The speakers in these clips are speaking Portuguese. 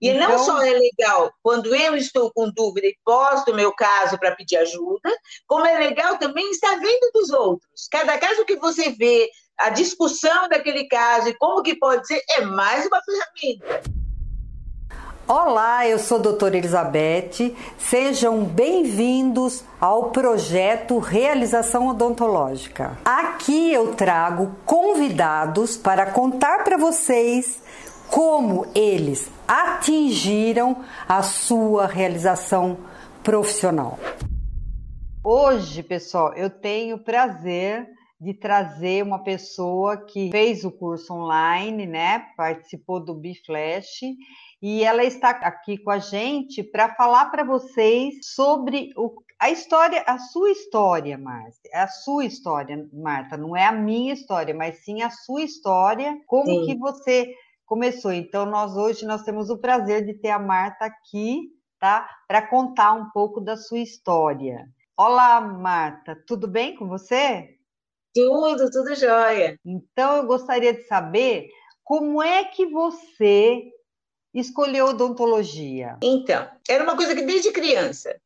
E então... não só é legal quando eu estou com dúvida e posto o meu caso para pedir ajuda, como é legal também estar vendo dos outros. Cada caso que você vê, a discussão daquele caso e como que pode ser, é mais uma ferramenta. Olá, eu sou a doutora Elizabeth. Sejam bem-vindos ao projeto Realização Odontológica. Aqui eu trago convidados para contar para vocês como eles atingiram a sua realização profissional. Hoje, pessoal, eu tenho o prazer de trazer uma pessoa que fez o curso online, né? Participou do Biflash e ela está aqui com a gente para falar para vocês sobre o, a história, a sua história, Marta. É a sua história, Marta, não é a minha história, mas sim a sua história, como sim. que você começou. Então, nós hoje nós temos o prazer de ter a Marta aqui, tá? Para contar um pouco da sua história. Olá, Marta, tudo bem com você? Tudo, tudo jóia. Então, eu gostaria de saber como é que você escolheu odontologia? Então, era uma coisa que desde criança.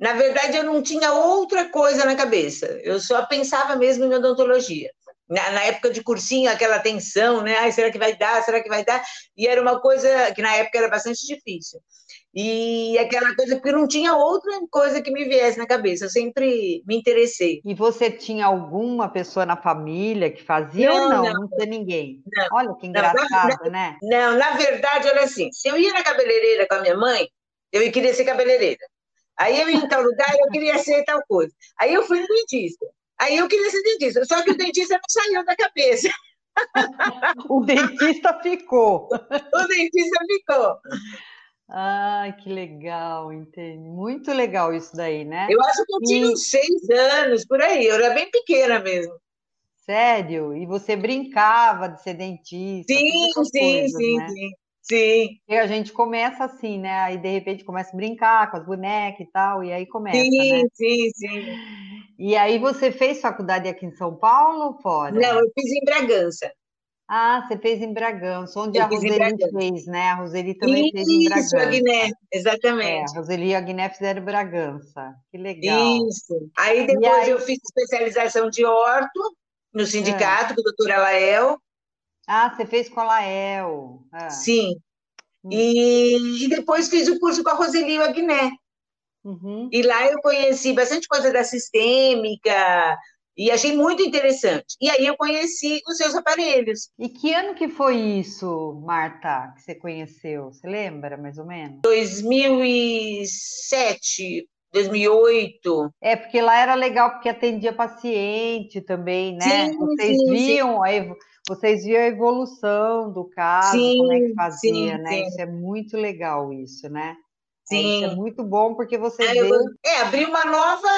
Na verdade, eu não tinha outra coisa na cabeça. Eu só pensava mesmo em odontologia. Na, na, época de cursinho, aquela tensão, né? Ai, será que vai dar? Será que vai dar? E era uma coisa que na época era bastante difícil. E aquela coisa, porque não tinha outra coisa que me viesse na cabeça, eu sempre me interessei. E você tinha alguma pessoa na família que fazia não, ou não? Não, não tinha ninguém. Não, Olha que engraçado, não, né? Não, na verdade era assim: se eu ia na cabeleireira com a minha mãe, eu queria ser cabeleireira. Aí eu ia em tal lugar, eu queria ser tal coisa. Aí eu fui no dentista. Aí eu queria ser dentista, só que o dentista não saiu da cabeça. o dentista ficou. o dentista ficou. Ai, que legal, entendi. Muito legal isso daí, né? Eu acho que eu tinha e... uns seis anos, por aí, eu era bem pequena mesmo. Sério? E você brincava de ser dentista? Sim, sim, coisas, sim, né? sim. Sim. E a gente começa assim, né? Aí de repente começa a brincar com as bonecas e tal, e aí começa. Sim, né? sim, sim. E aí você fez faculdade aqui em São Paulo ou fora? Não, eu fiz em Bragança. Ah, você fez em Bragança, onde eu a Roseli fez, né? A Roseli também Isso, fez em Bragança. Isso, a exatamente. É, a Roseli e a Guiné fizeram Bragança. Que legal. Isso. Aí depois aí... eu fiz especialização de orto no sindicato é. com o doutor Alael. Ah, você fez com a Lael. Ah. Sim. Hum. E, e, depois fiz o curso com a Roseli e a Guiné. Uhum. E lá eu conheci bastante coisa da sistêmica, e achei muito interessante. E aí eu conheci os seus aparelhos. E que ano que foi isso, Marta, que você conheceu? Você lembra, mais ou menos? 2007, 2008. É, porque lá era legal, porque atendia paciente também, né? Sim, vocês sim, viam sim. a vocês viam a evolução do caso, como é que fazia, né? Isso é muito legal, isso, né? É, Sim. É, é muito bom porque você é, vê... É, abrir uma nova,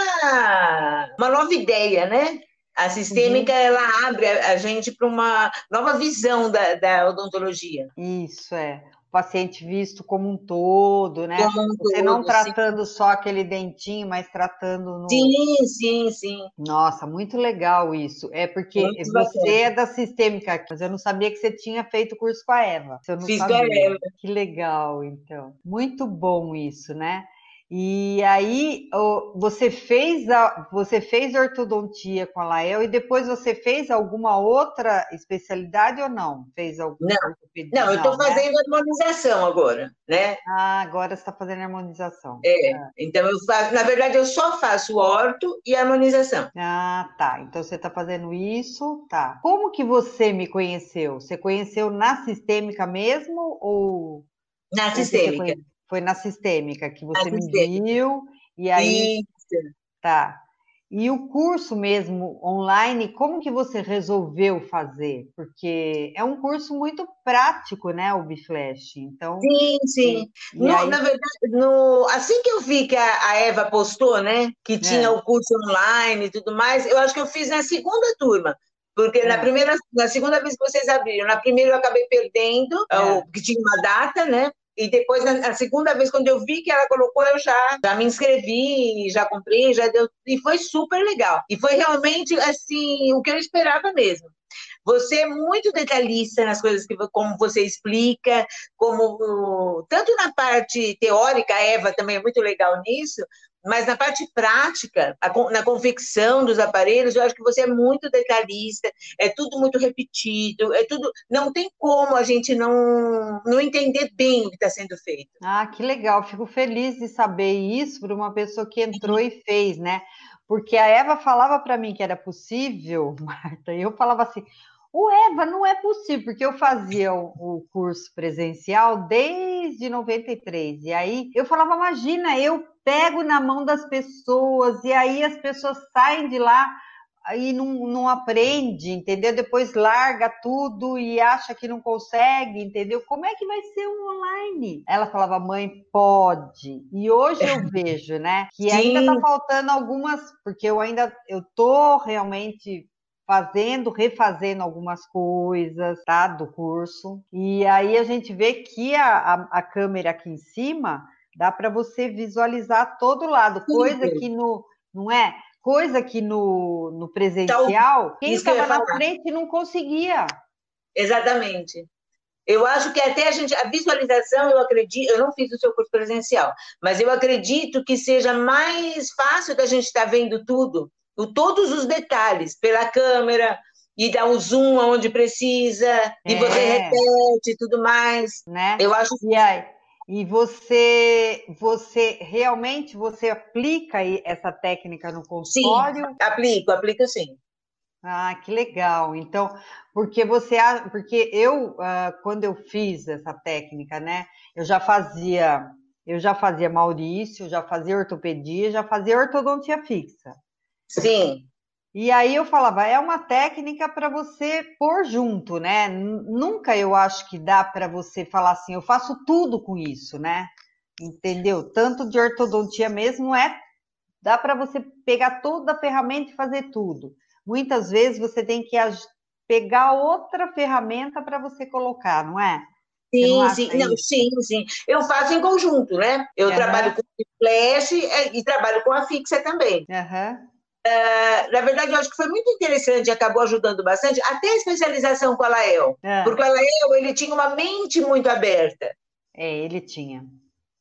uma nova ideia, né? A sistêmica, uhum. ela abre a gente para uma nova visão da, da odontologia. Isso, é paciente visto como um todo, né? Como Você todo, não tratando sim. só aquele dentinho, mas tratando no. Sim, sim, sim. Nossa, muito legal isso. É porque muito você bacana. é da sistêmica, mas eu não sabia que você tinha feito curso com a Eva. Eu não Fiz sabia. com a Eva. Que legal, então. Muito bom isso, né? E aí você fez a, você fez ortodontia com a Lael e depois você fez alguma outra especialidade ou não? Fez alguma Não, não eu estou né? fazendo harmonização agora, né? Ah, agora você está fazendo harmonização. É, ah. então eu faço, na verdade eu só faço orto e harmonização. Ah, tá. Então você está fazendo isso, tá. Como que você me conheceu? Você conheceu na sistêmica mesmo ou na sistêmica? Foi na sistêmica que você me viu, e aí. Isso. Tá. E o curso mesmo online, como que você resolveu fazer? Porque é um curso muito prático, né, o Biflash. Então. Sim, sim. No, aí... Na verdade, no, assim que eu vi que a, a Eva postou, né, que tinha é. o curso online e tudo mais, eu acho que eu fiz na segunda turma. Porque é. na primeira, na segunda vez que vocês abriram, na primeira eu acabei perdendo, é. porque tinha uma data, né? E depois, na segunda vez, quando eu vi que ela colocou, eu já, já me inscrevi, já comprei, já deu. E foi super legal. E foi realmente, assim, o que eu esperava mesmo. Você é muito detalhista nas coisas que como você explica, como tanto na parte teórica, a Eva também é muito legal nisso, mas na parte prática, na confecção dos aparelhos, eu acho que você é muito detalhista, é tudo muito repetido, é tudo. Não tem como a gente não, não entender bem o que está sendo feito. Ah, que legal! Fico feliz de saber isso por uma pessoa que entrou e fez, né? Porque a Eva falava para mim que era possível, Marta, e eu falava assim: o Eva, não é possível, porque eu fazia o, curso presencial desde 93. E aí eu falava, imagina, eu pego na mão das pessoas, e aí as pessoas saem de lá e não, não aprende, entendeu? Depois larga tudo e acha que não consegue, entendeu? Como é que vai ser um online? Ela falava, mãe, pode. E hoje eu vejo, né, que Sim. ainda tá faltando algumas, porque eu ainda eu tô realmente fazendo, refazendo algumas coisas, tá, do curso. E aí a gente vê que a, a, a câmera aqui em cima dá para você visualizar todo lado, coisa que no, não é? Coisa que no, no presencial, então, quem estava na frente não conseguia. Exatamente. Eu acho que até a gente, a visualização, eu acredito, eu não fiz o seu curso presencial, mas eu acredito que seja mais fácil da gente estar tá vendo tudo todos os detalhes pela câmera e dá um zoom aonde precisa é. e você é. repete e tudo mais. Né? Eu acho. E aí, e você, você realmente você aplica essa técnica no consultório? Sim, aplico, aplico sim. Ah, que legal. Então, porque você, porque eu, ah, quando eu fiz essa técnica, né, eu já fazia, eu já fazia Maurício, já fazia ortopedia, já fazia ortodontia fixa. Sim. E aí eu falava, é uma técnica para você pôr junto, né? Nunca eu acho que dá para você falar assim, eu faço tudo com isso, né? Entendeu? Tanto de ortodontia mesmo é dá para você pegar toda a ferramenta e fazer tudo. Muitas vezes você tem que pegar outra ferramenta para você colocar, não é? Sim, sim, não, sim, sim. Eu faço em conjunto, né? Eu uhum. trabalho com flash é, e trabalho com a fixa também. Uhum. Uh, na verdade, eu acho que foi muito interessante, acabou ajudando bastante, até a especialização com a Lael. É. Porque o Lael, ele tinha uma mente muito aberta. É, ele tinha.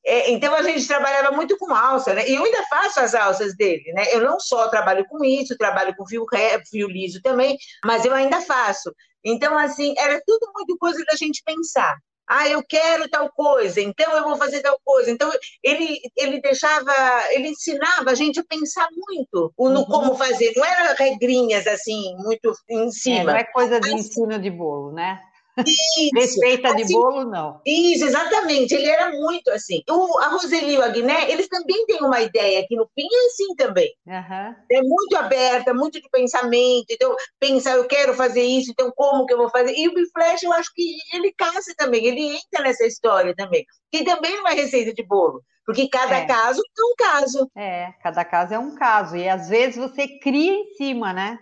É, então, a gente trabalhava muito com alça, né? E eu ainda faço as alças dele, né? Eu não só trabalho com isso, trabalho com fio, fio liso também, mas eu ainda faço. Então, assim, era tudo muito coisa da gente pensar. Ah, eu quero tal coisa, então eu vou fazer tal coisa. Então, ele, ele deixava, ele ensinava a gente a pensar muito no uhum. como fazer. Não era regrinhas assim, muito em cima. É, não é coisa de ensino de bolo, né? Isso. Receita assim, de bolo, não. Isso, exatamente. Ele era muito assim. O, a Roseli e o Agné, eles também têm uma ideia que no fim é assim também. Uhum. É muito aberta, muito de pensamento. Então, pensar, eu quero fazer isso, então como que eu vou fazer? E o Biflash, eu acho que ele casa também, ele entra nessa história também. Que também não é receita de bolo. Porque cada é. caso é um caso. É, cada caso é um caso. E às vezes você cria em cima, né?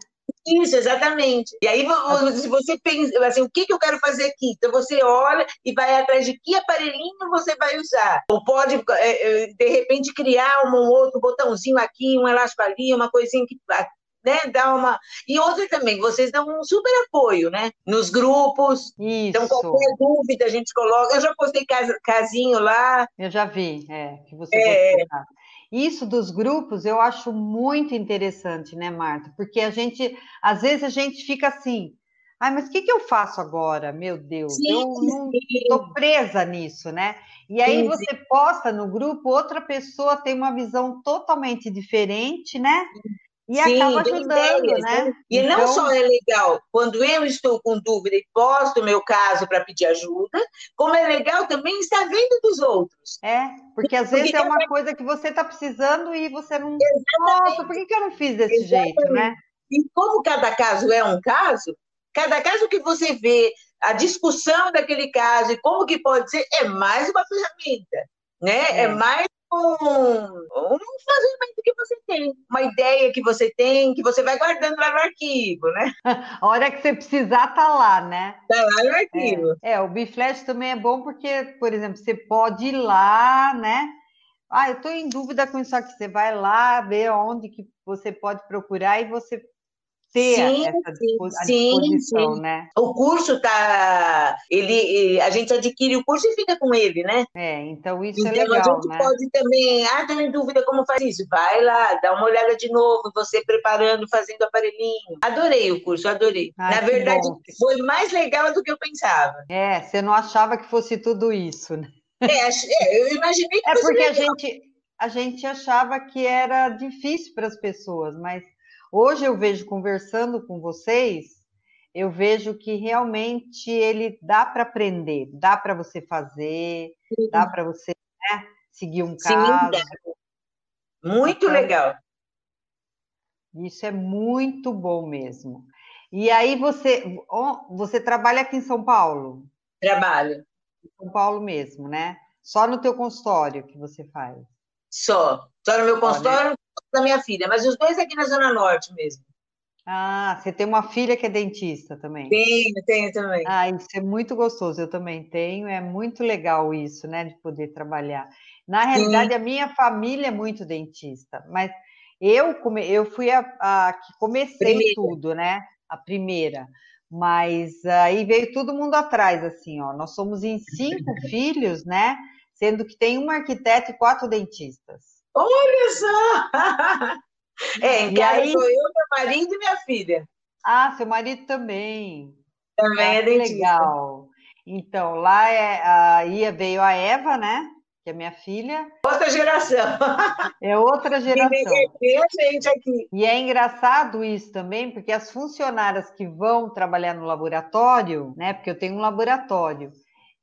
Isso, exatamente. E aí, se você pensa, assim, o que, que eu quero fazer aqui? Então, você olha e vai atrás de que aparelhinho você vai usar. Ou pode, é, é, de repente, criar um outro botãozinho aqui, um elástico ali, uma coisinha que né, dá uma. E outra também, vocês dão um super apoio, né? Nos grupos. Isso. Então, qualquer dúvida a gente coloca. Eu já postei casinho lá. Eu já vi, é, que você é... Isso dos grupos eu acho muito interessante, né, Marta? Porque a gente, às vezes a gente fica assim, ai, mas o que, que eu faço agora? Meu Deus, sim, eu não estou presa nisso, né? E aí sim, você sim. posta no grupo, outra pessoa tem uma visão totalmente diferente, né? E Sim, acaba ajudando, ideias, né? né? E então... não só é legal quando eu estou com dúvida e posto o meu caso para pedir ajuda, como é legal também estar vendo dos outros. É, porque às vezes é uma coisa que você está precisando e você não. Exatamente. Nossa, por que, que eu não fiz desse Exatamente. jeito, né? E como cada caso é um caso, cada caso que você vê, a discussão daquele caso e como que pode ser, é mais uma ferramenta, né? É, é mais um, um fazimento que você tem, uma ideia que você tem, que você vai guardando lá no arquivo, né? A hora que você precisar, tá lá, né? Tá lá no arquivo. É, é o Biflash também é bom porque, por exemplo, você pode ir lá, né? Ah, eu estou em dúvida com isso aqui. Você vai lá ver onde que você pode procurar e você ter sim, essa disposição, sim, né? O curso tá, ele, a gente adquire o curso e fica com ele, né? É, então isso é então, é legal, a gente né? pode também, ah, tô em dúvida como faz isso, vai lá, dá uma olhada de novo, você preparando, fazendo aparelhinho. Adorei o curso, adorei. Ai, Na verdade, bom. foi mais legal do que eu pensava. É, você não achava que fosse tudo isso, né? É, é eu imaginei que É porque legal. a gente a gente achava que era difícil para as pessoas, mas Hoje eu vejo conversando com vocês, eu vejo que realmente ele dá para aprender, dá para você fazer, Sim. dá para você né, seguir um Sim, caso. Muito então, legal. Isso é muito bom mesmo. E aí você, você trabalha aqui em São Paulo? Trabalho. Em São Paulo mesmo, né? Só no teu consultório que você faz? Só. Só no meu consultório, da minha filha, mas os dois aqui na Zona Norte mesmo. Ah, você tem uma filha que é dentista também? Tenho, tenho também. Ah, isso é muito gostoso, eu também tenho, é muito legal isso, né, de poder trabalhar. Na realidade, Sim. a minha família é muito dentista, mas eu, come, eu fui a, a que comecei primeira. tudo, né, a primeira, mas aí veio todo mundo atrás, assim, ó, nós somos em cinco filhos, né, sendo que tem um arquiteto e quatro dentistas. Olha só! É, em casa aí... sou eu, meu marido e minha filha. Ah, seu marido também. Também ah, é dentista. Legal. Então, lá é, aí veio a Eva, né? Que é minha filha. Outra geração. É outra geração. E a gente aqui. E é engraçado isso também, porque as funcionárias que vão trabalhar no laboratório, né? Porque eu tenho um laboratório,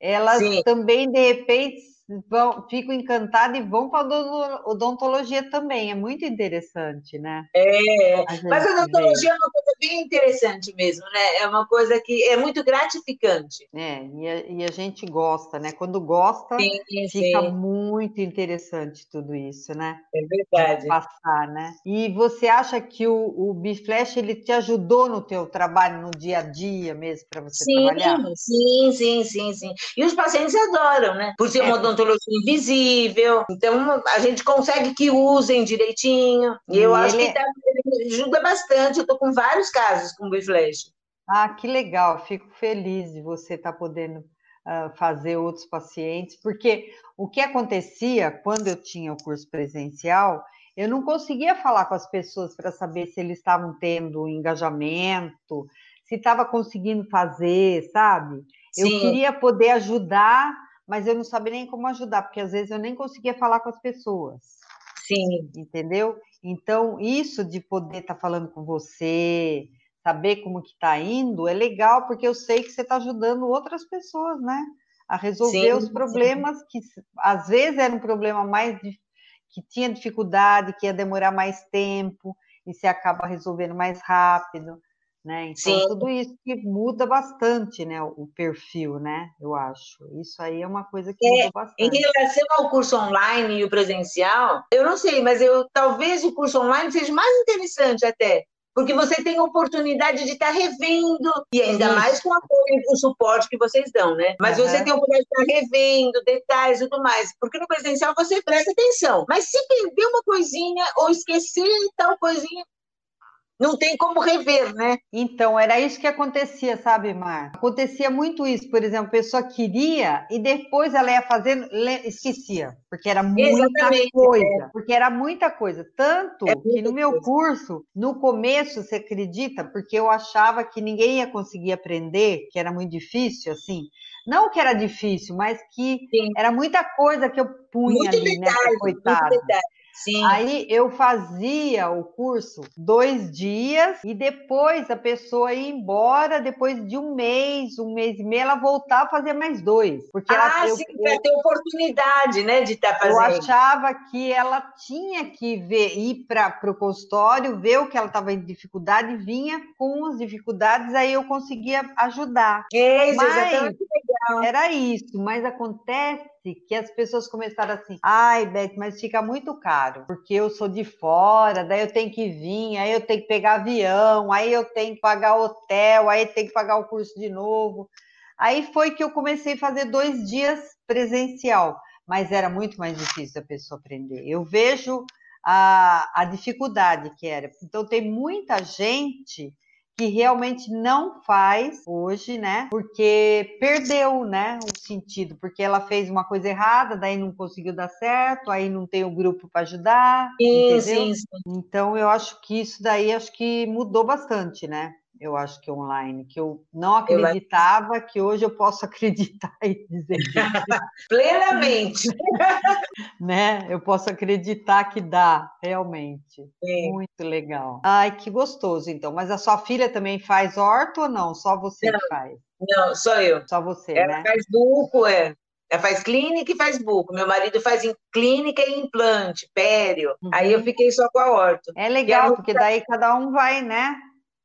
elas Sim. também, de repente, vão, ficam encantadas e vão para a odontologia também. É muito interessante, né? É, a mas a odontologia vê. é uma coisa bem interessante mesmo, né? É uma coisa que é muito gratificante. É, e a, e a gente gosta, né? Quando gosta, sim, fica sim. muito interessante tudo isso, né? É verdade. De passar, né? E você acha que o, o Biflash, ele te ajudou no teu trabalho, no dia a dia mesmo, para você sim, trabalhar? Sim, sim, sim, sim. E os pacientes adoram, né? Por ser é. uma odontologia invisível. Então, a gente consegue que usem direitinho. E eu e acho ele... que tá, ajuda bastante. Eu estou com vários casos com Biflash. Ah, que legal. Fico feliz de você estar tá podendo uh, fazer outros pacientes, porque o que acontecia quando eu tinha o curso presencial, eu não conseguia falar com as pessoas para saber se eles estavam tendo engajamento, se estava conseguindo fazer, sabe? Sim. Eu queria poder ajudar mas eu não sabia nem como ajudar, porque às vezes eu nem conseguia falar com as pessoas. Sim. Entendeu? Então, isso de poder estar tá falando com você, saber como que está indo, é legal, porque eu sei que você está ajudando outras pessoas, né? A resolver sim, os problemas sim. que às vezes era um problema mais que tinha dificuldade, que ia demorar mais tempo, e você acaba resolvendo mais rápido. Né? Então, Sim. tudo isso que muda bastante, né, o perfil, né, eu acho. Isso aí é uma coisa que é, muda bastante. Em relação ao curso online e o presencial, eu não sei, mas eu talvez o curso online seja mais interessante até, porque você tem a oportunidade de estar revendo, e ainda Isso. mais com o apoio e o suporte que vocês dão, né? Mas uhum. você tem a oportunidade de estar revendo detalhes e tudo mais, porque no presencial você presta atenção, mas se perder uma coisinha ou esquecer tal coisinha, não tem como rever, né? Então, era isso que acontecia, sabe, Mar? Acontecia muito isso, por exemplo, a pessoa queria e depois ela ia fazendo, esquecia, porque era muita Exatamente, coisa. É. Porque era muita coisa. Tanto é que no meu coisa. curso, no começo, você acredita, porque eu achava que ninguém ia conseguir aprender, que era muito difícil, assim. Não que era difícil, mas que Sim. era muita coisa que eu punha muito ali, detalhe, né? Coitada. Sim. Aí eu fazia o curso dois dias e depois a pessoa ia embora, depois de um mês, um mês e meio, ela voltava a fazer mais dois. Porque ah, ela, sim, para ter oportunidade, né, de estar tá fazendo. Eu achava que ela tinha que ver, ir para o consultório, ver o que ela estava em dificuldade, vinha com as dificuldades, aí eu conseguia ajudar. Isso, Mas, exatamente. Era isso, mas acontece que as pessoas começaram assim, ai, Beth, mas fica muito caro, porque eu sou de fora, daí eu tenho que vir, aí eu tenho que pegar avião, aí eu tenho que pagar hotel, aí tenho que pagar o curso de novo. Aí foi que eu comecei a fazer dois dias presencial, mas era muito mais difícil a pessoa aprender. Eu vejo a, a dificuldade que era. Então, tem muita gente que realmente não faz hoje, né? Porque perdeu, né, o sentido, porque ela fez uma coisa errada, daí não conseguiu dar certo, aí não tem o um grupo para ajudar, entendeu? Sim. Então eu acho que isso daí acho que mudou bastante, né? Eu acho que online, que eu não acreditava, que hoje eu posso acreditar e dizer Plenamente. né? Eu posso acreditar que dá, realmente. Sim. Muito legal. Ai, que gostoso, então. Mas a sua filha também faz horto ou não? Só você não, faz? Não, só eu. Só você, Ela né? faz buco, é. Ela faz clínica e faz buco. Meu marido faz em clínica e implante, pério. Uhum. Aí eu fiquei só com a horto. É legal, porque daí cada um vai, né?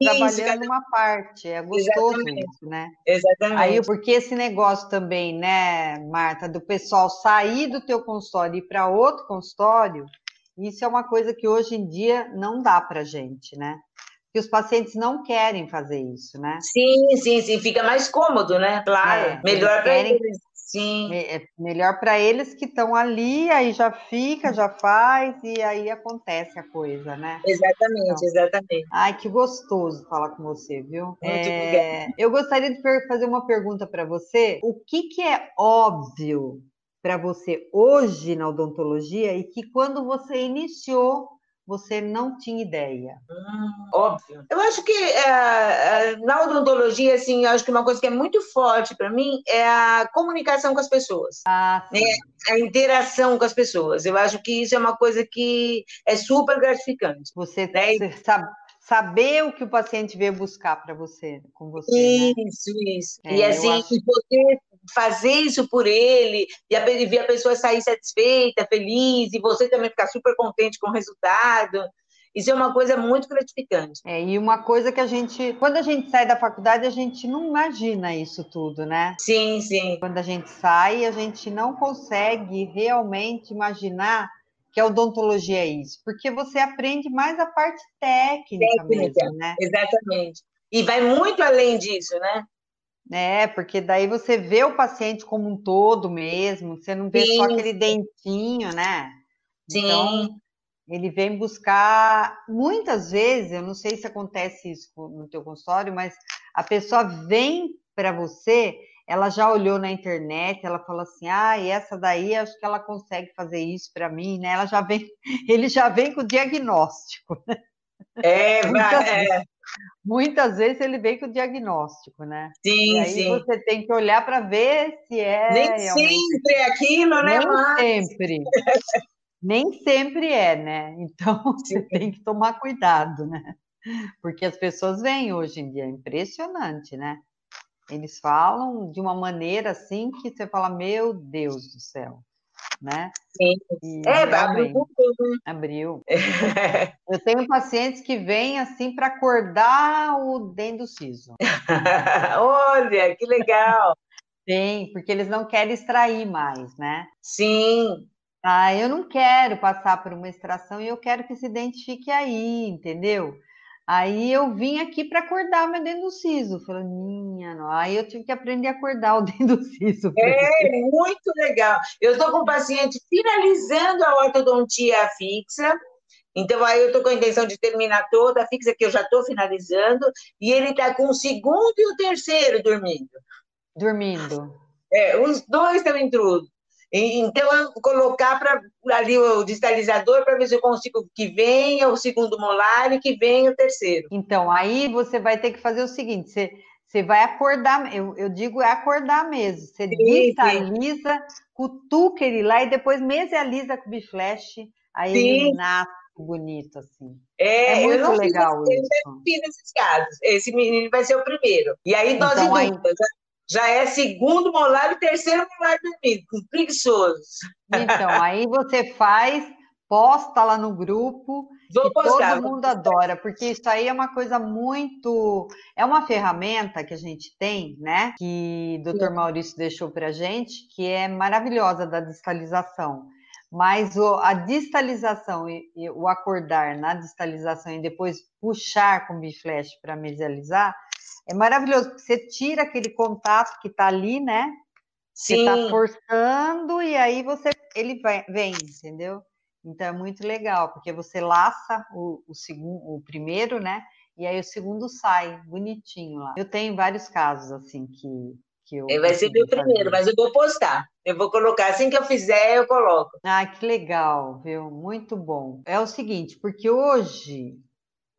Trabalhando uma parte. É gostoso Exatamente. isso, né? Exatamente. Aí, porque esse negócio também, né, Marta, do pessoal sair do teu consultório e ir para outro consultório, isso é uma coisa que hoje em dia não dá para gente, né? que os pacientes não querem fazer isso, né? Sim, sim, sim, fica mais cômodo, né? Claro, é, melhor para eles. Sim. É melhor para eles que estão ali, aí já fica, já faz e aí acontece a coisa, né? Exatamente, então, exatamente. Ai, que gostoso falar com você, viu? É, eu gostaria de fazer uma pergunta para você. O que, que é óbvio para você hoje na odontologia e que quando você iniciou você não tinha ideia? Hum, óbvio. Eu acho que é, na odontologia, assim, eu acho que uma coisa que é muito forte para mim é a comunicação com as pessoas. Ah, né? A interação com as pessoas. Eu acho que isso é uma coisa que é super gratificante. Você, né? você sabe, saber o que o paciente veio buscar para você, com você. Né? Isso, né? isso. É, e assim, acho... poder fazer isso por ele, e, a, e ver a pessoa sair satisfeita, feliz, e você também ficar super contente com o resultado. Isso é uma coisa muito gratificante. É, e uma coisa que a gente, quando a gente sai da faculdade, a gente não imagina isso tudo, né? Sim, sim. Quando a gente sai, a gente não consegue realmente imaginar que a odontologia é isso, porque você aprende mais a parte técnica, técnica mesmo, né? Exatamente. E vai muito além disso, né? É, porque daí você vê o paciente como um todo mesmo, você não vê Sim. só aquele dentinho, né? Sim. Então, ele vem buscar, muitas vezes, eu não sei se acontece isso no teu consultório, mas a pessoa vem para você, ela já olhou na internet, ela falou assim, ah, e essa daí acho que ela consegue fazer isso para mim, né? Ela já vem, ele já vem com o diagnóstico. Né? É, muitas, é. Muitas vezes ele vem com o diagnóstico, né? Sim, e aí sim. você tem que olhar para ver se é. Nem sempre é aquilo, né? Nem mas... sempre. Nem sempre é, né? Então sim. você tem que tomar cuidado, né? Porque as pessoas vêm hoje em dia, é impressionante, né? Eles falam de uma maneira assim que você fala, meu Deus do céu né? Sim. E é, abriu. Né? Abriu. Eu tenho pacientes que vêm assim para acordar o dente do siso. Olha, que legal. Tem, porque eles não querem extrair mais, né? Sim. Ah, eu não quero passar por uma extração e eu quero que esse dente fique aí, entendeu? Aí eu vim aqui para acordar meu dente do siso. Falei, minha, não. aí eu tive que aprender a acordar o dente do siso. É, muito legal. Eu estou com o paciente finalizando a ortodontia fixa. Então, aí eu estou com a intenção de terminar toda a fixa, que eu já estou finalizando, e ele está com o segundo e o terceiro dormindo. Dormindo. É, os dois estão intrusos. Então, eu colocar para ali o distalizador para ver se eu consigo que venha o segundo molar e que venha o terceiro. Então, aí você vai ter que fazer o seguinte: você, você vai acordar, eu, eu digo é acordar mesmo. Você sim, distaliza, sim. cutuca ele lá e depois mesializa com o biflash, aí ele nasce bonito assim. É, é muito legal fiz, isso. Eu fiz esses casos. Esse menino vai ser o primeiro. E aí, dose então, dupla. Já é segundo molar e terceiro molar dormido, preguiçoso. Então, aí você faz, posta lá no grupo, Vou postar, todo mundo adora, porque isso aí é uma coisa muito. É uma ferramenta que a gente tem, né? Que o Dr. Maurício deixou para a gente, que é maravilhosa da distalização. Mas o, a distalização e, e, o acordar na distalização e depois puxar com o biflash para mesializar é maravilhoso, porque você tira aquele contato que está ali, né? Sim. Você está forçando e aí você ele vai, vem, entendeu? Então é muito legal, porque você laça o, o segundo, o primeiro, né? E aí o segundo sai bonitinho lá. Eu tenho vários casos assim que que eu. Vai ser meu primeiro, mas eu vou postar. Eu vou colocar, assim que eu fizer, eu coloco. Ah, que legal, viu? Muito bom. É o seguinte, porque hoje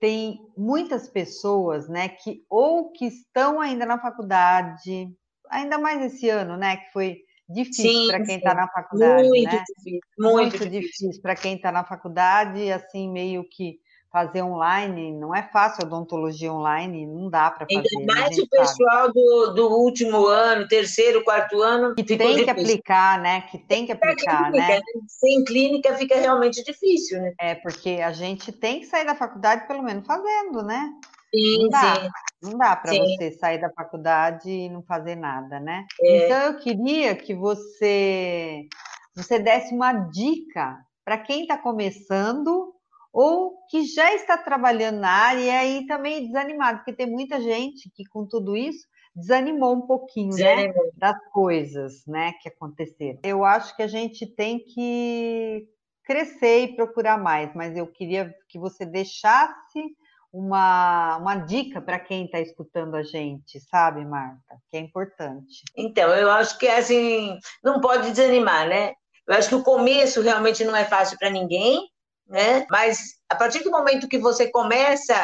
tem muitas pessoas, né, que ou que estão ainda na faculdade, ainda mais esse ano, né, que foi difícil para quem está na faculdade, muito né? Difícil, muito, muito difícil, difícil para quem está na faculdade, assim meio que fazer online, não é fácil odontologia online, não dá para fazer. Ainda mais o pessoal do, do último ano, terceiro, quarto ano. Que tem difícil. que aplicar, né? Que tem que aplicar, clínica, né? Sem clínica fica realmente difícil, né? É, porque a gente tem que sair da faculdade pelo menos fazendo, né? Sim, não dá, sim. Não dá para você sair da faculdade e não fazer nada, né? É. Então eu queria que você você desse uma dica para quem está começando ou que já está trabalhando na área e aí também desanimado, porque tem muita gente que com tudo isso desanimou um pouquinho, né, das coisas, né, que aconteceram. Eu acho que a gente tem que crescer e procurar mais, mas eu queria que você deixasse uma, uma dica para quem está escutando a gente, sabe, Marta? Que é importante. Então, eu acho que assim, não pode desanimar, né? Eu acho que o começo realmente não é fácil para ninguém, né? Mas a partir do momento que você começa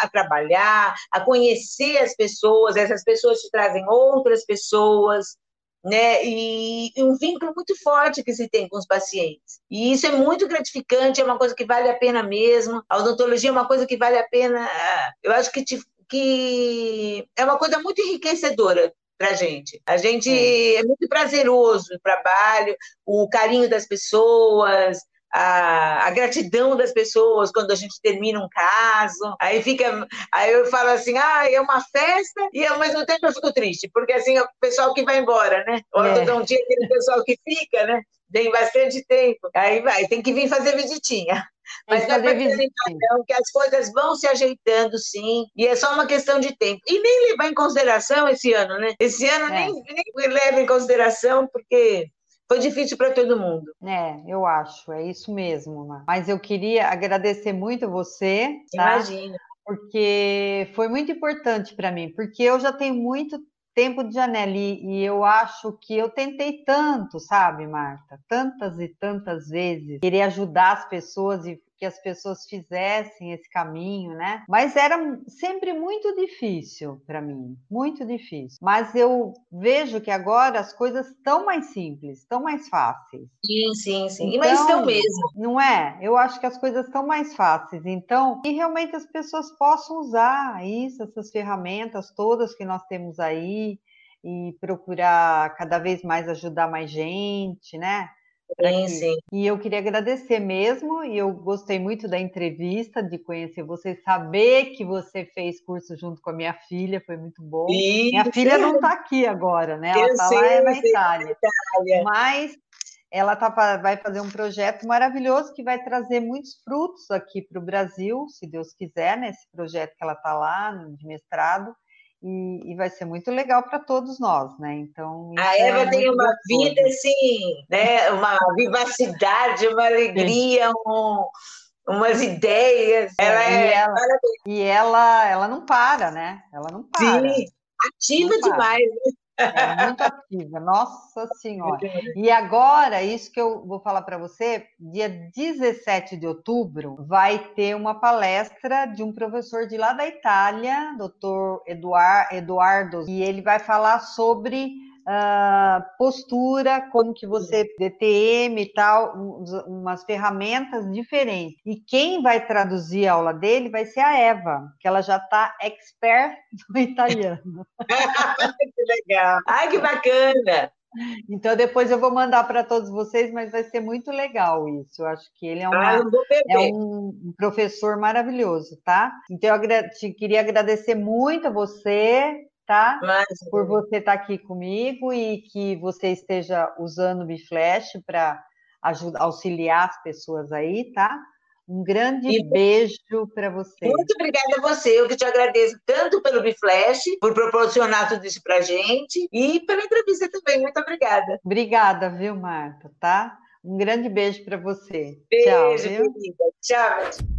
a trabalhar, a conhecer as pessoas, essas pessoas te trazem outras pessoas, né? E, e, um vínculo muito forte que se tem com os pacientes. E isso é muito gratificante, é uma coisa que vale a pena mesmo. A odontologia é uma coisa que vale a pena. Eu acho que, te, que é uma coisa muito enriquecedora para a gente. A gente é. é muito prazeroso o trabalho, o carinho das pessoas, a, a, gratidão das pessoas quando a gente termina um caso. Aí fica, aí eu falo assim, ah, é uma festa e ao mesmo tempo eu fico triste, porque assim é o pessoal que vai embora, né? O é. ortodontia é aquele pessoal que fica, né? Tem bastante tempo. Aí vai, tem que vir fazer visitinha. Mas é para não, que as coisas vão se ajeitando, sim, e é só uma questão de tempo. E nem levar em consideração esse ano, né? Esse ano é. nem, nem leva em consideração, porque foi difícil para todo mundo. É, eu acho, é isso mesmo. Mas eu queria agradecer muito você. Tá? Imagina. Porque foi muito importante para mim, porque eu já tenho muito tempo de janela e, e eu acho que eu tentei tanto, sabe, Marta? Tantas e tantas vezes querer ajudar as pessoas e que as pessoas fizessem esse caminho, né? Mas era sempre muito difícil para mim, muito difícil. Mas eu vejo que agora as coisas estão mais simples, estão mais fáceis. Sim, sim, sim. Então, Mas estão mesmo. Não é? Eu acho que as coisas estão mais fáceis. Então, e realmente as pessoas possam usar isso, essas ferramentas todas que nós temos aí e procurar cada vez mais ajudar mais gente, né? Sim, sim. E eu queria agradecer mesmo, e eu gostei muito da entrevista, de conhecer você, saber que você fez curso junto com a minha filha, foi muito bom. Sim, minha filha não está aqui agora, né? Ela está lá na Itália. Itália. Mas ela tá, vai fazer um projeto maravilhoso que vai trazer muitos frutos aqui para o Brasil, se Deus quiser, nesse né? projeto que ela está lá, de mestrado e, e, vai ser muito legal para todos nós, né? Então a Eva é tem uma gostoso. vida assim, né? Uma vivacidade, uma alegria, um, umas ideias. É, ela é, e ela, e ela, ela não para, né? Ela não para. Sim, ativa demais. Né? É muito ativa, nossa senhora. E agora, isso que eu vou falar para você, dia 17 de outubro, vai ter uma palestra de um professor de lá da Itália, doutor Eduard, Eduardo, e ele vai falar sobre uh, postura, como que você DTM e tal, umas ferramentas diferentes. E quem vai traduzir a aula dele vai ser a Eva, que ela já está expert no italiano. que legal! Ai, que bacana! Então depois eu vou mandar para todos vocês, mas vai ser muito legal isso. Eu acho que ele é, uma, ah, é um professor maravilhoso, tá? Então eu te queria agradecer muito a você tá? Mas... Por você estar tá aqui comigo e que você esteja usando o Biflash para auxiliar as pessoas aí, tá? Um grande e... beijo para você. Muito obrigada a você. Eu que te agradeço tanto pelo Biflash, por proporcionar tudo isso para gente, e pela entrevista também. Muito obrigada. Obrigada, viu, Marta, tá? Um grande beijo para você. Beijo, Tchau. Tchau.